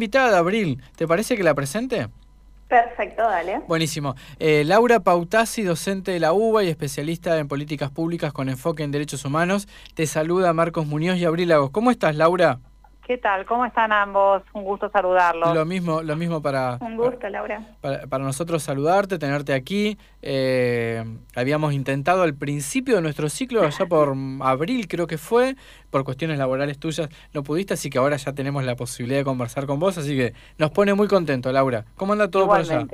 Invitada de Abril, ¿te parece que la presente? Perfecto, dale. Buenísimo. Eh, Laura Pautasi, docente de la UBA y especialista en políticas públicas con enfoque en derechos humanos. Te saluda Marcos Muñoz y Abril Lagos. ¿Cómo estás, Laura? ¿Qué tal? ¿Cómo están ambos? Un gusto saludarlos. Lo mismo, lo mismo para... Un gusto, Laura. Para, nosotros saludarte, tenerte aquí. Eh, habíamos intentado al principio de nuestro ciclo, allá por abril creo que fue, por cuestiones laborales tuyas, no pudiste, así que ahora ya tenemos la posibilidad de conversar con vos, así que nos pone muy contento, Laura. ¿Cómo anda todo por allá?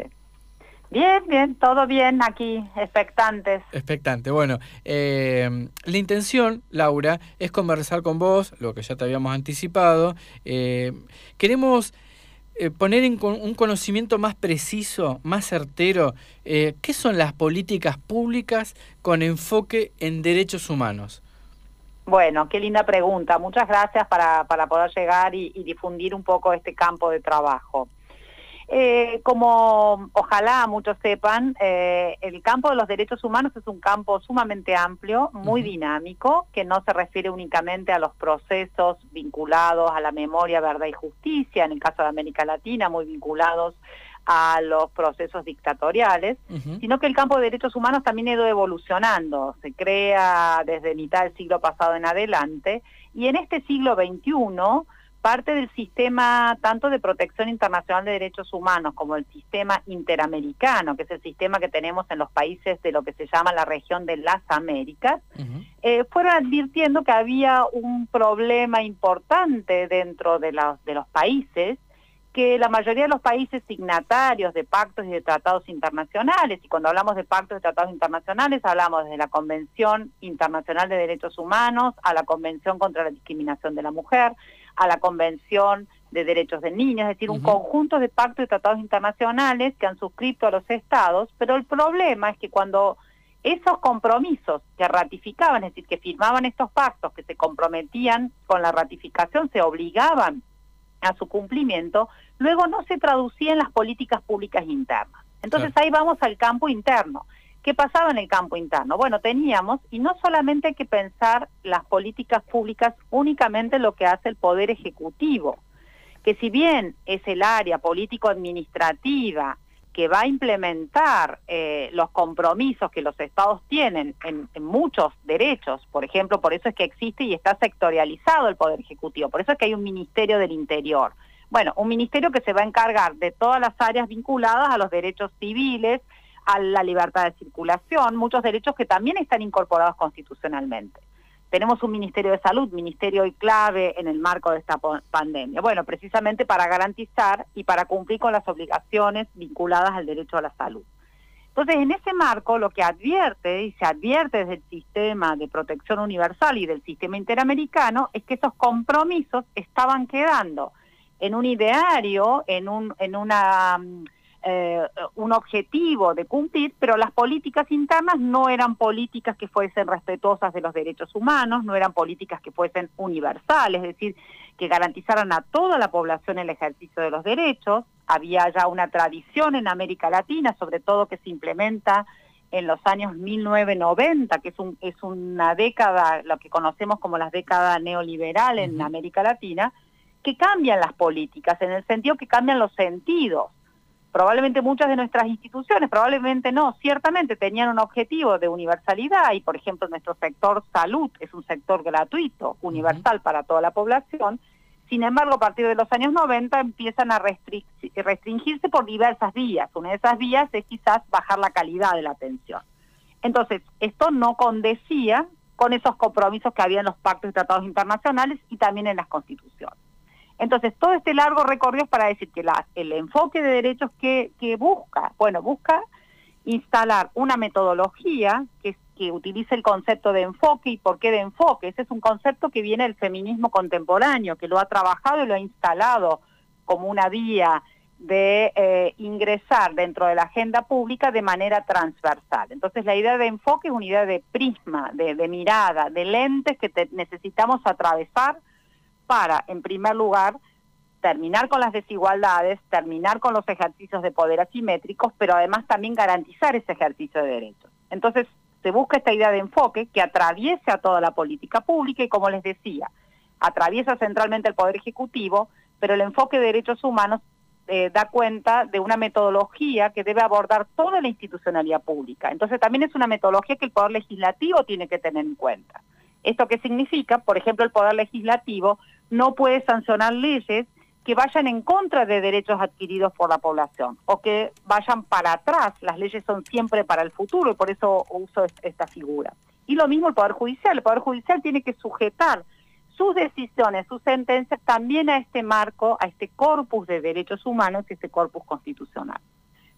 Bien, bien, todo bien aquí, expectantes. Expectante, bueno. Eh, la intención, Laura, es conversar con vos, lo que ya te habíamos anticipado. Eh, queremos eh, poner en un conocimiento más preciso, más certero, qué son las políticas públicas con enfoque en derechos humanos. Bueno, qué linda pregunta. Muchas gracias para, para poder llegar y difundir un poco este campo de trabajo. Eh, como ojalá muchos sepan, eh, el campo de los derechos humanos es un campo sumamente amplio, muy dinámico, que no se refiere únicamente a los procesos vinculados a la memoria, verdad y justicia, en el caso de América Latina, muy vinculados a los procesos dictatoriales, sino que el campo de derechos humanos también ha ido evolucionando, se crea desde mitad del siglo pasado en adelante, y en este siglo XXI parte del sistema tanto de protección internacional de derechos humanos como el sistema interamericano, que es el sistema que tenemos en los países de lo que se llama la región de las Américas, eh, fueron advirtiendo que había un problema importante dentro de los, de los países, que la mayoría de los países signatarios de pactos y de tratados internacionales, y cuando hablamos de pactos y tratados internacionales hablamos de la Convención Internacional de Derechos Humanos a la Convención contra la Discriminación de la Mujer, a la Convención de Derechos del Niño, es decir, un conjunto de pactos y tratados internacionales que han suscrito a los estados, pero el problema es que cuando esos compromisos que ratificaban, es decir, que firmaban estos pactos, que se comprometían con la ratificación, se obligaban a su cumplimiento, luego no se traducía en las políticas públicas internas. Entonces ahí vamos al campo interno. ¿Qué pasaba en el campo interno? Bueno, teníamos, y no solamente hay que pensar las políticas públicas únicamente lo que hace el Poder Ejecutivo, que si bien es el área político-administrativa que va a implementar eh, los compromisos que los estados tienen en, en, muchos derechos, por ejemplo, por eso es que existe y está sectorializado el Poder Ejecutivo, por eso es que hay un Ministerio del Interior. Bueno, un ministerio que se va a encargar de todas las áreas vinculadas a los derechos civiles, a la libertad de circulación, muchos derechos que también están incorporados constitucionalmente. Tenemos un Ministerio de Salud, ministerio y clave en el marco de esta pandemia. Bueno, precisamente para garantizar y para cumplir con las obligaciones vinculadas al derecho a la salud. Entonces, en ese marco, lo que advierte, y se advierte desde el sistema de protección universal y del sistema interamericano, es que esos compromisos estaban quedando en un ideario, en, un, en una mm, eh, un objetivo de cumplir, pero las políticas internas no eran políticas que fuesen respetuosas de los derechos humanos, no eran políticas que fuesen universales, es decir, que garantizaran a toda la población el ejercicio de los derechos. Había ya una tradición en América Latina, sobre todo que se implementa en los años 1990, que es, un, es una década, lo que conocemos como la década neoliberal en América Latina, que cambian las políticas, en el sentido que cambian los sentidos probablemente muchas de nuestras instituciones, probablemente no, ciertamente tenían un objetivo de universalidad y por ejemplo nuestro sector salud es un sector gratuito, universal para toda la población, sin embargo a partir de los años 90 empiezan a restringirse por diversas vías, una de esas vías es quizás bajar la calidad de la atención. Entonces, esto no condecía con esos compromisos que había en los pactos y tratados internacionales y también en las constituciones. Entonces, todo este largo recorrido es para decir que el enfoque de derechos que, busca, bueno, busca instalar una metodología que, que utilice el concepto de enfoque y por qué de enfoque. Ese es un concepto que viene del feminismo contemporáneo, que lo ha trabajado y lo ha instalado como una vía de eh, ingresar dentro de la agenda pública de manera transversal. Entonces la idea de enfoque es una idea de prisma, de, mirada, de lentes que necesitamos atravesar para, en primer lugar, terminar con las desigualdades, terminar con los ejercicios de poder asimétricos, pero además también garantizar ese ejercicio de derechos. Entonces, se busca esta idea de enfoque que atraviese a toda la política pública y, como les decía, atraviesa centralmente el Poder Ejecutivo, pero el enfoque de derechos humanos eh, da cuenta de una metodología que debe abordar toda la institucionalidad pública. Entonces también es una metodología que el Poder Legislativo tiene que tener en cuenta. ¿Esto qué significa? Por ejemplo, el Poder Legislativo no puede sancionar leyes que vayan en contra de derechos adquiridos por la población o que vayan para atrás. Las leyes son siempre para el futuro y por eso uso esta figura. Y lo mismo el Poder Judicial. El Poder Judicial tiene que sujetar sus decisiones, sus sentencias también a este marco, a este corpus de derechos humanos y este corpus constitucional.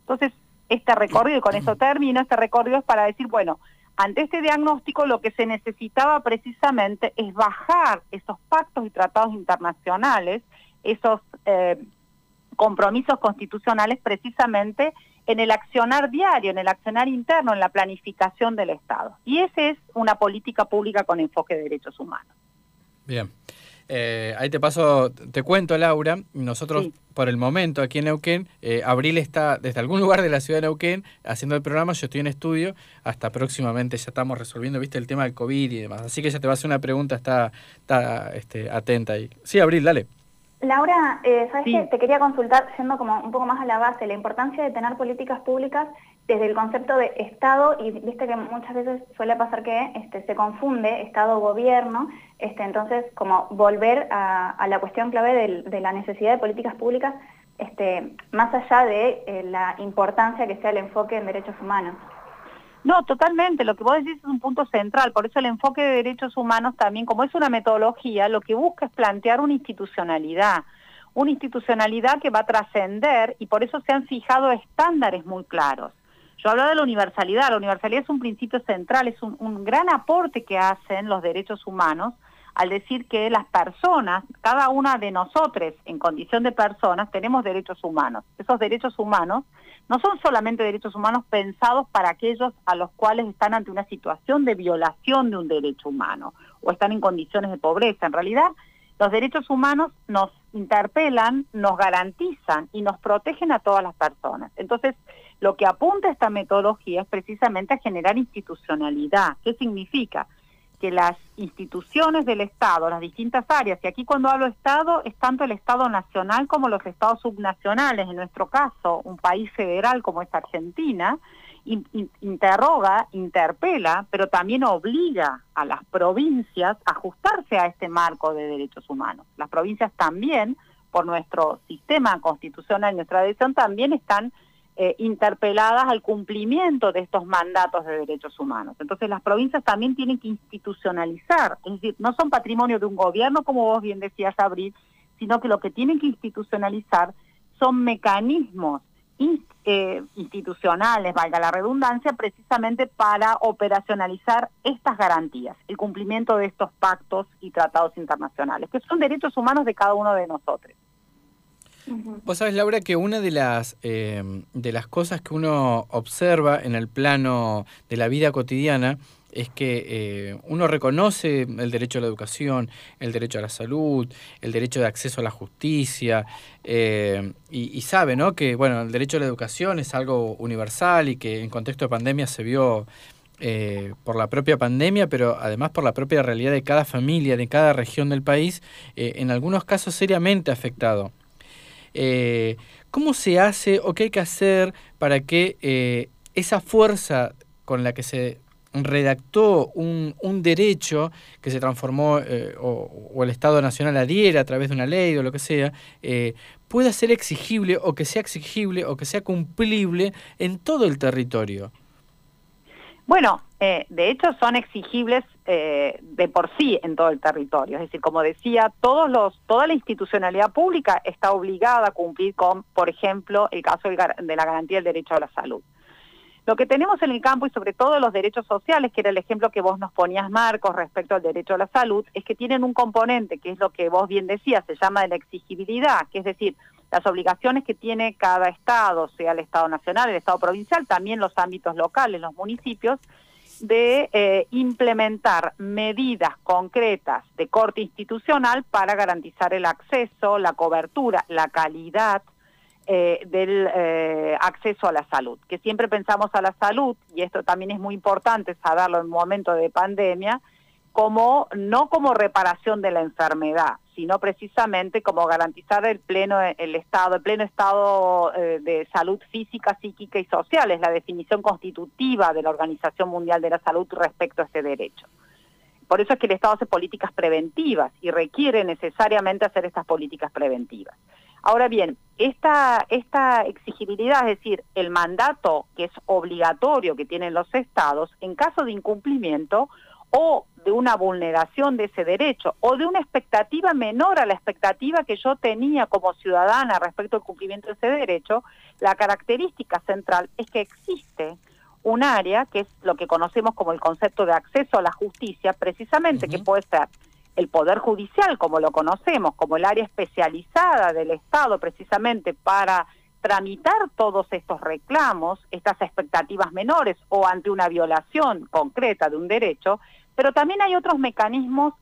Entonces, este recorrido, y con eso termino, este recorrido es para decir, bueno, ante este diagnóstico lo que se necesitaba precisamente es bajar esos pactos y tratados internacionales, esos eh, compromisos constitucionales precisamente en el accionar diario, en el accionar interno, en la planificación del Estado. Y esa es una política pública con enfoque de derechos humanos. Bien. Eh, ahí te paso, te cuento, Laura. Nosotros, por el momento, aquí en Neuquén, eh, Abril está desde algún lugar de la ciudad de Neuquén haciendo el programa. Yo estoy en estudio. Hasta próximamente ya estamos resolviendo, viste, el tema del COVID y demás. Así que ya te va a hacer una pregunta, está, está este, atenta ahí. Sí, Abril, dale. Laura, eh, ¿sabes qué? Te quería consultar, yendo como un poco más a la base, la importancia de tener políticas públicas desde el concepto de Estado, y viste que muchas veces suele pasar que este, se confunde Estado-Gobierno, este, entonces como volver a, la cuestión clave de la necesidad de políticas públicas, este, más allá de eh, la importancia que sea el enfoque en derechos humanos. No, totalmente. Lo que vos decís es un punto central. Por eso el enfoque de derechos humanos también, como es una metodología, lo que busca es plantear una institucionalidad. Una institucionalidad que va a trascender y por eso se han fijado estándares muy claros. Yo hablo de la universalidad. La universalidad es un principio central, es un, un gran aporte que hacen los derechos humanos al decir que las personas, cada una de nosotros en condición de personas, tenemos derechos humanos. Esos derechos humanos no son solamente derechos humanos pensados para aquellos a los cuales están ante una situación de violación de un derecho humano o están en condiciones de pobreza. En realidad, los derechos humanos nos interpelan, nos garantizan y nos protegen a todas las personas. Entonces, lo que apunta esta metodología es precisamente a generar institucionalidad. ¿Qué significa? que las instituciones del Estado, las distintas áreas, y aquí cuando hablo Estado es tanto el Estado nacional como los Estados subnacionales, en nuestro caso un país federal como es Argentina, interroga, interpela, pero también obliga a las provincias a ajustarse a este marco de derechos humanos. Las provincias también, por nuestro sistema constitucional, nuestra decisión, también están eh, interpeladas al cumplimiento de estos mandatos de derechos humanos. Entonces las provincias también tienen que institucionalizar, es decir, no son patrimonio de un gobierno, como vos bien decías, Abril, sino que lo que tienen que institucionalizar son mecanismos eh, institucionales, valga la redundancia, precisamente para operacionalizar estas garantías, el cumplimiento de estos pactos y tratados internacionales, que son derechos humanos de cada uno de nosotros. Vos sabés, Laura, que una de las, em, de las cosas que uno observa en el plano de la vida cotidiana es que eh, uno reconoce el derecho a la educación, el derecho a la salud, el derecho de acceso a la justicia, eh, y, sabe ¿no? que bueno, el derecho a la educación es algo universal y que en contexto de pandemia se vio eh, por la propia pandemia, pero además por la propia realidad de cada familia, de cada región del país, en algunos casos seriamente afectado. ¿Cómo se hace o qué hay que hacer para que esa fuerza con la que se redactó un, derecho que se transformó eh, o, el Estado Nacional adhiera a través de una ley o lo que sea, pueda ser exigible o que sea exigible o que sea cumplible en todo el territorio? Bueno, eh, de hecho son exigibles eh, de por sí en todo el territorio. Es decir, como decía, todos los, toda la institucionalidad pública está obligada a cumplir con, por ejemplo, el caso de la garantía del derecho a la salud. Lo que tenemos en el campo y sobre todo los derechos sociales, que era el ejemplo que vos nos ponías, Marcos, respecto al derecho a la salud, es que tienen un componente, que es lo que vos bien decías, se llama de la exigibilidad, que es decir, las obligaciones que tiene cada Estado, sea el Estado nacional, el Estado provincial, también los ámbitos locales, los municipios, de eh, implementar medidas concretas de corte institucional para garantizar el acceso, la cobertura, la calidad eh, del eh, acceso a la salud. Que siempre pensamos a la salud, y esto también es muy importante saberlo en un momento de pandemia, como no como reparación de la enfermedad, sino precisamente como garantizar el pleno el estado, el pleno estado eh, de salud física, psíquica y social, es la definición constitutiva de la Organización Mundial de la Salud respecto a ese derecho. Por eso es que el Estado hace políticas preventivas y requiere necesariamente hacer estas políticas preventivas. Ahora bien, esta, esta exigibilidad, es decir, el mandato que es obligatorio que tienen los estados, en caso de incumplimiento, o de una vulneración de ese derecho o de una expectativa menor a la expectativa que yo tenía como ciudadana respecto al cumplimiento de ese derecho, la característica central es que existe un área que es lo que conocemos como el concepto de acceso a la justicia, precisamente que puede ser el Poder Judicial, como lo conocemos, como el área especializada del Estado precisamente para tramitar todos estos reclamos, estas expectativas menores o ante una violación concreta de un derecho, pero también hay otros mecanismos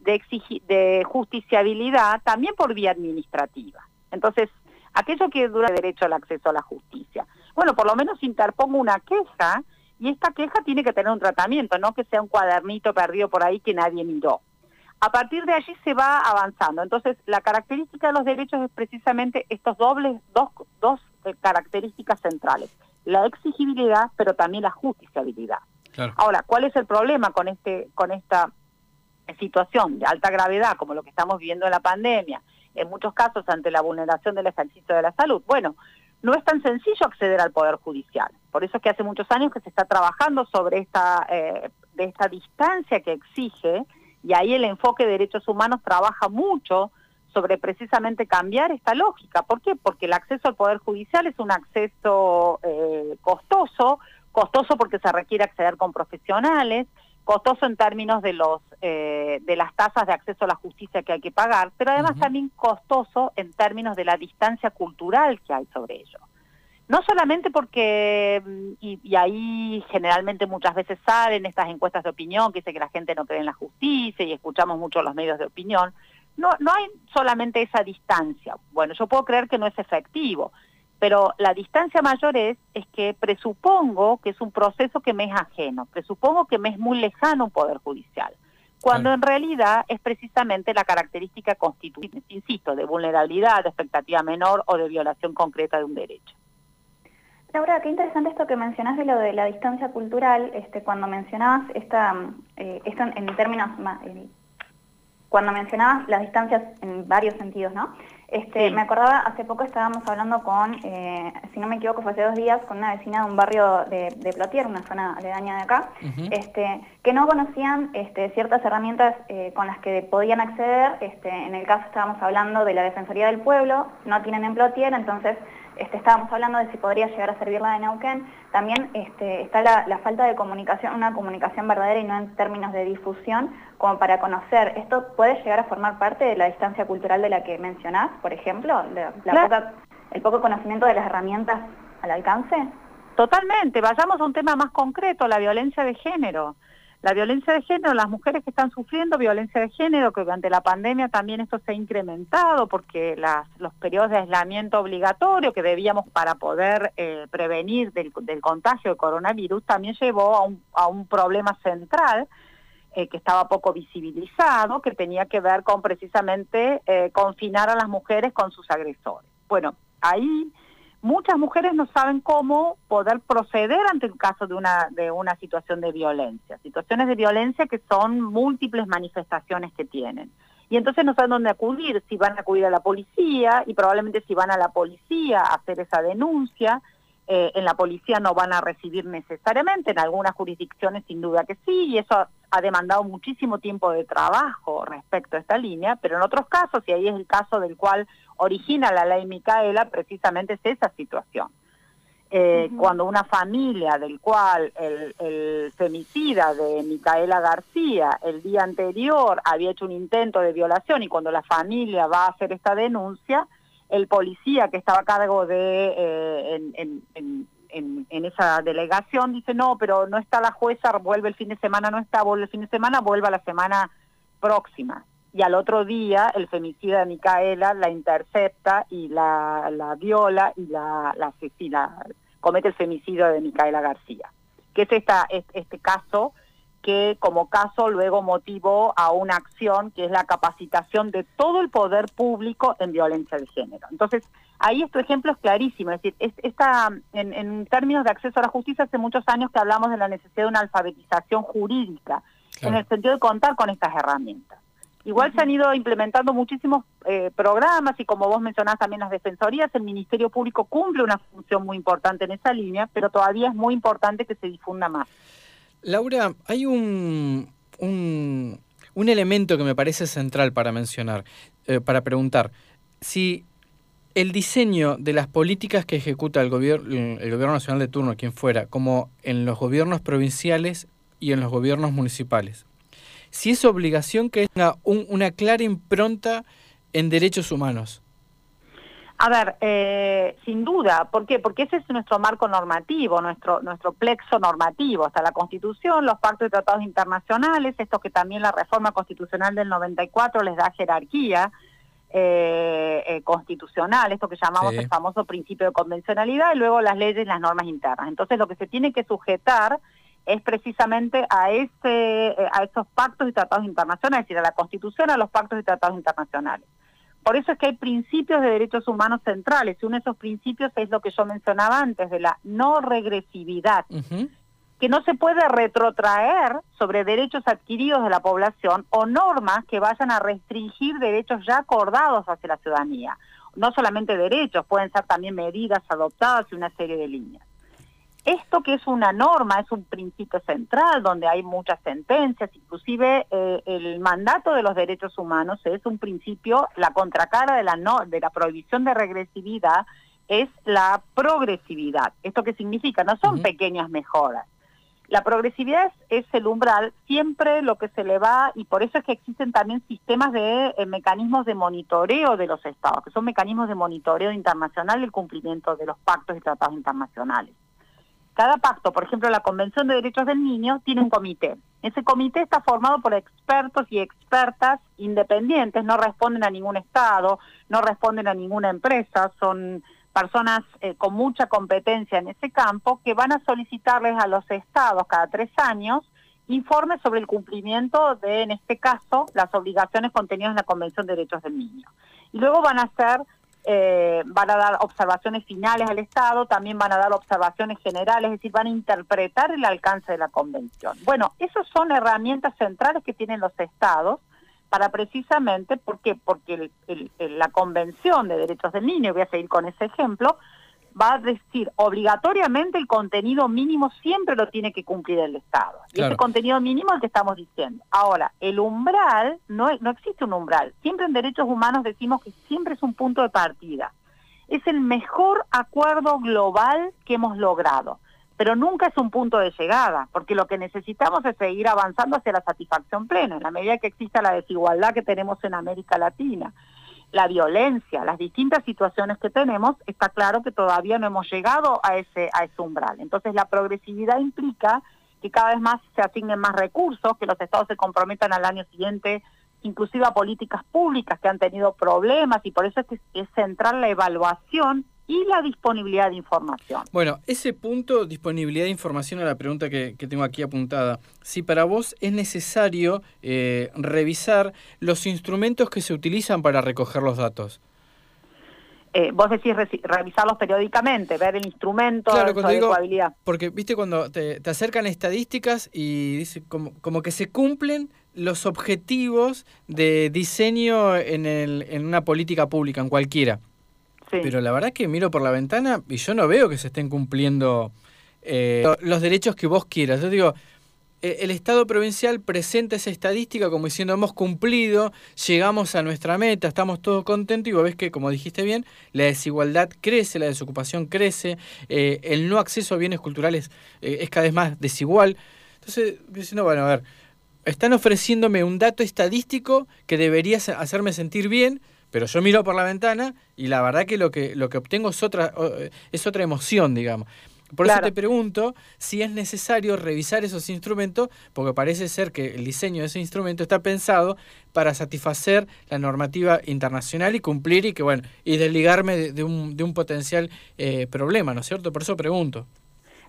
de, justiciabilidad también por vía administrativa. Entonces, aquello que dura derecho al acceso a la justicia. Bueno, por lo menos interpongo una queja y esta queja tiene que tener un tratamiento, no que sea un cuadernito perdido por ahí que nadie miró. A partir de allí se va avanzando. Entonces, la característica de los derechos es precisamente estos dobles, dos, dos eh, características centrales. La exigibilidad, pero también la justiciabilidad. Ahora, ¿cuál es el problema con, este, con esta situación de alta gravedad, como lo que estamos viviendo en la pandemia, en muchos casos ante la vulneración del ejercicio de la salud? Bueno, no es tan sencillo acceder al Poder Judicial. Por eso es que hace muchos años que se está trabajando sobre esta, eh, de esta distancia que exige y ahí el enfoque de derechos humanos trabaja mucho sobre precisamente cambiar esta lógica. ¿Por qué? Porque el acceso al Poder Judicial es un acceso eh, costoso, costoso porque se requiere acceder con profesionales, costoso en términos de los eh, de las tasas de acceso a la justicia que hay que pagar, pero además también costoso en términos de la distancia cultural que hay sobre ello. No solamente porque, y, ahí generalmente muchas veces salen estas encuestas de opinión que dice que la gente no cree en la justicia y escuchamos mucho los medios de opinión, no, no hay solamente esa distancia. Bueno, yo puedo creer que no es efectivo, pero la distancia mayor es, es que presupongo que es un proceso que me es ajeno, presupongo que me es muy lejano un poder judicial, cuando en realidad es precisamente la característica constituyente, insisto, de vulnerabilidad, de expectativa menor o de violación concreta de un derecho. Laura, qué interesante esto que mencionas de lo de la distancia cultural, este, cuando mencionabas esta, eh, esto en, términos, eh, cuando mencionabas las distancias en varios sentidos, ¿no? Este, Me acordaba, hace poco estábamos hablando con, eh, si no me equivoco, fue hace dos días, con una vecina de un barrio de, de Plotier, una zona aledaña de acá, este, que no conocían este, ciertas herramientas con las que podían acceder. Este, en el caso estábamos hablando de la Defensoría del Pueblo, no tienen en Plotier, entonces este, estábamos hablando de si podría llegar a servir la de Neuquén, también este, está la, falta de comunicación, una comunicación verdadera y no en términos de difusión, como para conocer. ¿Esto puede llegar a formar parte de la distancia cultural de la que mencionás, por ejemplo? ¿El poco conocimiento de las herramientas al alcance? Totalmente. Vayamos a un tema más concreto, la violencia de género. La violencia de género, las mujeres que están sufriendo violencia de género, que durante la pandemia también esto se ha incrementado porque los periodos de aislamiento obligatorio que debíamos para poder eh, prevenir del, contagio de coronavirus también llevó a un, problema central eh, que estaba poco visibilizado, que tenía que ver con precisamente eh, confinar a las mujeres con sus agresores. Bueno, ahí muchas mujeres no saben cómo poder proceder ante el caso de una, de una situación de violencia, situaciones de violencia que son múltiples manifestaciones que tienen. Y entonces no saben dónde acudir, si van a acudir a la policía y probablemente si van a la policía a hacer esa denuncia, eh, en la policía no van a recibir necesariamente, en algunas jurisdicciones sin duda que sí, y eso ha demandado muchísimo tiempo de trabajo respecto a esta línea, pero en otros casos, y ahí es el caso del cual origina la ley Micaela, precisamente es esa situación. Eh, cuando una familia del cual el, el, femicida de Micaela García el día anterior había hecho un intento de violación y cuando la familia va a hacer esta denuncia, el policía que estaba a cargo de eh, en, en, en, esa delegación dice no, pero no está la jueza, vuelve el fin de semana, no está, vuelve el fin de semana, vuelve a la semana próxima. Y al otro día el femicida de Micaela la intercepta y la, la viola y la, la asesina, comete el femicidio de Micaela García. Que es esta, este caso que como caso luego motivó a una acción que es la capacitación de todo el poder público en violencia de género. Entonces, ahí este ejemplo es clarísimo, es decir, esta, en, términos de acceso a la justicia, hace muchos años que hablamos de la necesidad de una alfabetización jurídica, en el sentido de contar con estas herramientas. Igual se han ido implementando muchísimos eh, programas y como vos mencionás también las defensorías, el Ministerio Público cumple una función muy importante en esa línea, pero todavía es muy importante que se difunda más. Laura, hay un, un, elemento que me parece central para mencionar, eh, para preguntar. Si el diseño de las políticas que ejecuta el, gobierno, el gobierno nacional de turno, quien fuera, como en los gobiernos provinciales y en los gobiernos municipales, si es obligación que tenga una clara impronta en derechos humanos. A ver, eh, sin duda, ¿por qué? Porque ese es nuestro marco normativo, nuestro, nuestro plexo normativo, hasta la Constitución, los pactos y tratados internacionales, esto que también la reforma constitucional del 94 les da jerarquía eh, eh, constitucional, esto que llamamos el famoso principio de convencionalidad, y luego las leyes y las normas internas. Entonces lo que se tiene que sujetar es precisamente a, ese, eh, a esos pactos y tratados internacionales, es decir, a la Constitución, a los pactos y tratados internacionales. Por eso es que hay principios de derechos humanos centrales, y uno de esos principios es lo que yo mencionaba antes, de la no regresividad, que no se puede retrotraer sobre derechos adquiridos de la población o normas que vayan a restringir derechos ya acordados hacia la ciudadanía. No solamente derechos, pueden ser también medidas adoptadas y una serie de líneas. Esto que es una norma, es un principio central donde hay muchas sentencias, inclusive eh, el mandato de los derechos humanos es un principio, la contracara de la, no, de la prohibición de regresividad es la progresividad. ¿Esto qué significa? No son pequeñas mejoras. La progresividad es, el umbral, siempre lo que se le va, y por eso es que existen también sistemas de eh, mecanismos de monitoreo de los estados, que son mecanismos de monitoreo internacional del cumplimiento de los pactos y tratados internacionales. Cada pacto, por ejemplo, la Convención de Derechos del Niño, tiene un comité. Ese comité está formado por expertos y expertas independientes, no responden a ningún Estado, no responden a ninguna empresa, son personas eh, con mucha competencia en ese campo que van a solicitarles a los estados cada tres años informes sobre el cumplimiento de, en este caso, las obligaciones contenidas en la Convención de Derechos del Niño. Y luego van a hacer eh, van a dar observaciones finales al Estado, también van a dar observaciones generales, es decir, van a interpretar el alcance de la Convención. Bueno, esas son herramientas centrales que tienen los Estados para precisamente, ¿por qué? Porque la Convención de Derechos del Niño, voy a seguir con ese ejemplo, va a decir obligatoriamente el contenido mínimo siempre lo tiene que cumplir el Estado. Y ese contenido mínimo es el que estamos diciendo. Ahora, el umbral, no, no existe un umbral. Siempre en derechos humanos decimos que siempre es un punto de partida. Es el mejor acuerdo global que hemos logrado, pero nunca es un punto de llegada, porque lo que necesitamos es seguir avanzando hacia la satisfacción plena, en la medida que exista la desigualdad que tenemos en América Latina la violencia, las distintas situaciones que tenemos, está claro que todavía no hemos llegado a ese, a ese umbral. Entonces la progresividad implica que cada vez más se asignen más recursos, que los estados se comprometan al año siguiente inclusive a políticas públicas que han tenido problemas y por eso es que es central la evaluación y la disponibilidad de información. Bueno, ese punto, disponibilidad de información, a la pregunta que, tengo aquí apuntada. Si para vos es necesario eh, revisar los instrumentos que se utilizan para recoger los datos. Eh, vos decís revisarlos periódicamente, ver el instrumento claro, de digo, Porque, viste, cuando te, acercan estadísticas y dice como, como, que se cumplen los objetivos de diseño en, el, en una política pública, en cualquiera. Pero la verdad es que miro por la ventana y yo no veo que se estén cumpliendo eh, los derechos que vos quieras. Yo digo, e, el Estado provincial presenta esa estadística como diciendo hemos cumplido, llegamos a nuestra meta, estamos todos contentos y vos ves que, como dijiste bien, la desigualdad crece, la desocupación crece, eh, el no acceso a bienes culturales eh, es cada vez más desigual. Entonces, diciendo, bueno, a ver, están ofreciéndome un dato estadístico que debería hacerme sentir bien, pero yo miro por la ventana y la verdad que lo que, lo que obtengo es otra, es otra emoción, digamos. Por eso te pregunto si es necesario revisar esos instrumentos, porque parece ser que el diseño de ese instrumento está pensado para satisfacer la normativa internacional y cumplir y que bueno, y desligarme de, un, de un potencial eh, problema, ¿no es cierto? Por eso pregunto.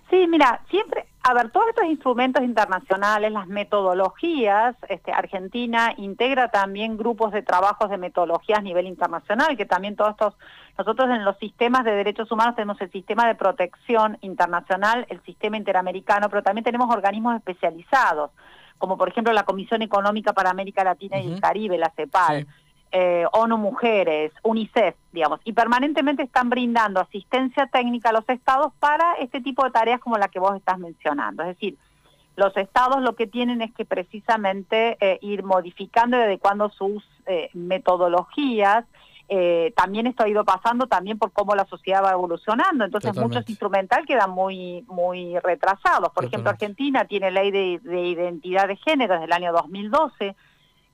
Sí, mira, siempre A ver, todos estos instrumentos internacionales, las metodologías, este, Argentina integra también grupos de trabajos de metodologías a nivel internacional, que también todos estos, nosotros en los sistemas de derechos humanos tenemos el sistema de protección internacional, el sistema interamericano, pero también tenemos organismos especializados, como por ejemplo la Comisión Económica para América Latina y el Caribe, la CEPAL. Eh, ONU Mujeres, UNICEF, digamos, y permanentemente están brindando asistencia técnica a los estados para este tipo de tareas como la que vos estás mencionando. Es decir, los estados lo que tienen es que precisamente eh, ir modificando y adecuando sus eh, metodologías. también esto ha ido pasando también por cómo la sociedad va evolucionando, entonces muchos instrumental quedan muy muy retrasados. Por ejemplo, Argentina tiene ley de, de identidad de género desde el año 2012,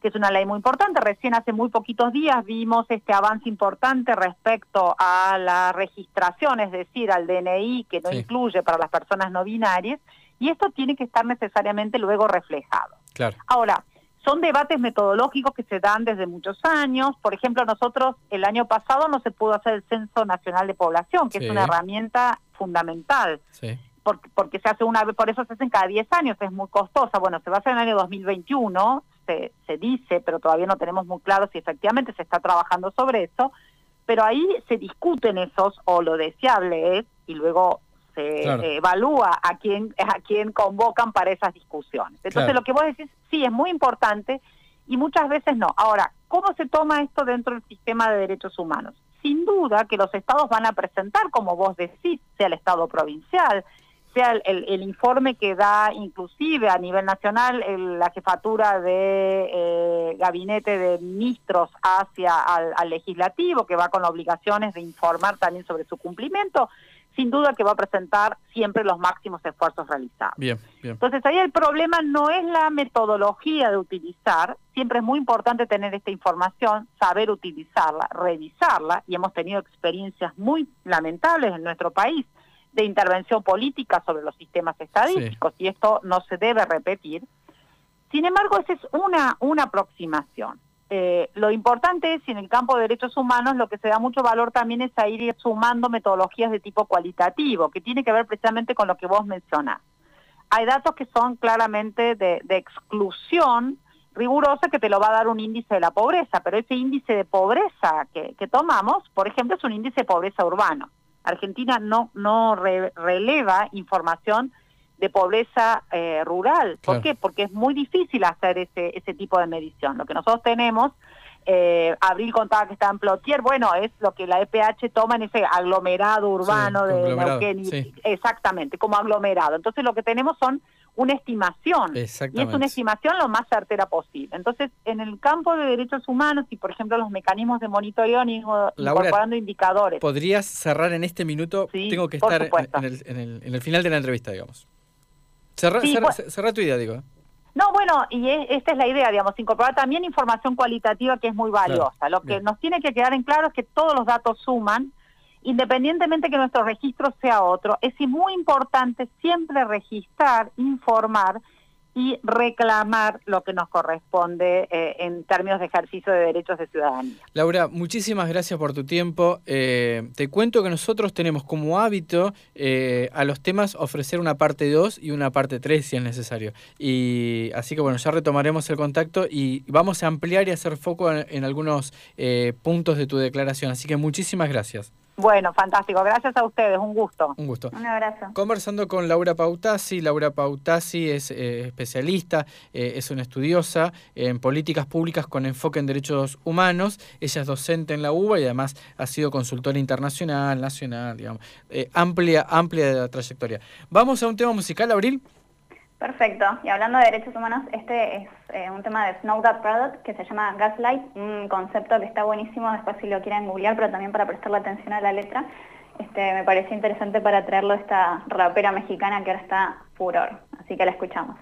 que es una ley muy importante. Recién hace muy poquitos días vimos este avance importante respecto a la registración, es decir, al DNI que no incluye para las personas no binarias, y esto tiene que estar necesariamente luego reflejado. Claro. Ahora, son debates metodológicos que se dan desde muchos años. Por ejemplo, nosotros el año pasado no se pudo hacer el Censo Nacional de Población, que es una herramienta fundamental. Sí. Porque, porque se hace una vez, por eso se hacen cada 10 años, es muy costosa. Bueno, se va a hacer en el año 2021, se, se dice, pero todavía no tenemos muy claro si efectivamente se está trabajando sobre eso, pero ahí se discuten esos, o lo deseable es, y luego se evalúa a quién, a quién convocan para esas discusiones. Entonces lo que vos decís, sí, es muy importante y muchas veces no. Ahora, ¿cómo se toma esto dentro del sistema de derechos humanos? Sin duda que los estados van a presentar, como vos decís, sea el estado provincial, sea el, informe que da inclusive a nivel nacional la jefatura de eh, gabinete de ministros hacia al, legislativo, que va con obligaciones de informar también sobre su cumplimiento, sin duda que va a presentar siempre los máximos esfuerzos realizados. Bien, Entonces ahí el problema no es la metodología de utilizar, siempre es muy importante tener esta información, saber utilizarla, revisarla, y hemos tenido experiencias muy lamentables en nuestro país de intervención política sobre los sistemas estadísticos y esto no se debe repetir. Sin embargo, esa es una, una aproximación. Eh, lo importante es, y en el campo de derechos humanos, lo que se da mucho valor también es a ir sumando metodologías de tipo cualitativo, que tiene que ver precisamente con lo que vos mencionás. Hay datos que son claramente de, de exclusión rigurosa que te lo va a dar un índice de la pobreza, pero ese índice de pobreza que, que tomamos, por ejemplo, es un índice de pobreza urbano. Argentina no, no releva información de pobreza eh, rural. ¿Por qué? Porque es muy difícil hacer ese, ese tipo de medición. Lo que nosotros tenemos, eh, Abril contaba que está en Plotier, bueno, es lo que la EPH toma en ese aglomerado urbano de Neuquén. Exactamente, como aglomerado. Entonces lo que tenemos son una estimación. Y es una estimación lo más certera posible. Entonces, en el campo de derechos humanos y, por ejemplo, los mecanismos de monitoreo incorporando indicadores. ¿Podrías cerrar en este minuto? Tengo que estar en el, en, el, final de la entrevista, digamos. Cerra, tu idea, digo. No, bueno, y esta es la idea, digamos, incorporar también información cualitativa que es muy valiosa. Lo que nos tiene que quedar en claro es que todos los datos suman, independientemente que nuestro registro sea otro, es muy importante siempre registrar, informar y reclamar lo que nos corresponde eh, en términos de ejercicio de derechos de ciudadanía. Laura, muchísimas gracias por tu tiempo. Eh, te cuento que nosotros tenemos como hábito eh, a los temas ofrecer una parte 2 y una parte 3 si es necesario. Y así que bueno, ya retomaremos el contacto y vamos a ampliar y hacer foco en algunos puntos de tu declaración. Así que muchísimas gracias. Bueno, fantástico. Gracias a ustedes. Un gusto. Un gusto. Un abrazo. Conversando con Laura Pautasi. Laura Pautasi es eh, especialista, eh, es una estudiosa en políticas públicas con enfoque en derechos humanos. Ella es docente en la UBA y además ha sido consultora internacional, nacional, digamos. Eh, amplia, amplia trayectoria. Vamos a un tema musical, Abril. Perfecto. Y hablando de derechos humanos, este es eh, un tema de Snow Product que se llama Gaslight, un concepto que está buenísimo después si lo quieren googlear, pero también para prestarle atención a la letra. Este, me pareció interesante para traerlo esta rapera mexicana que ahora está furor. Así que la escuchamos.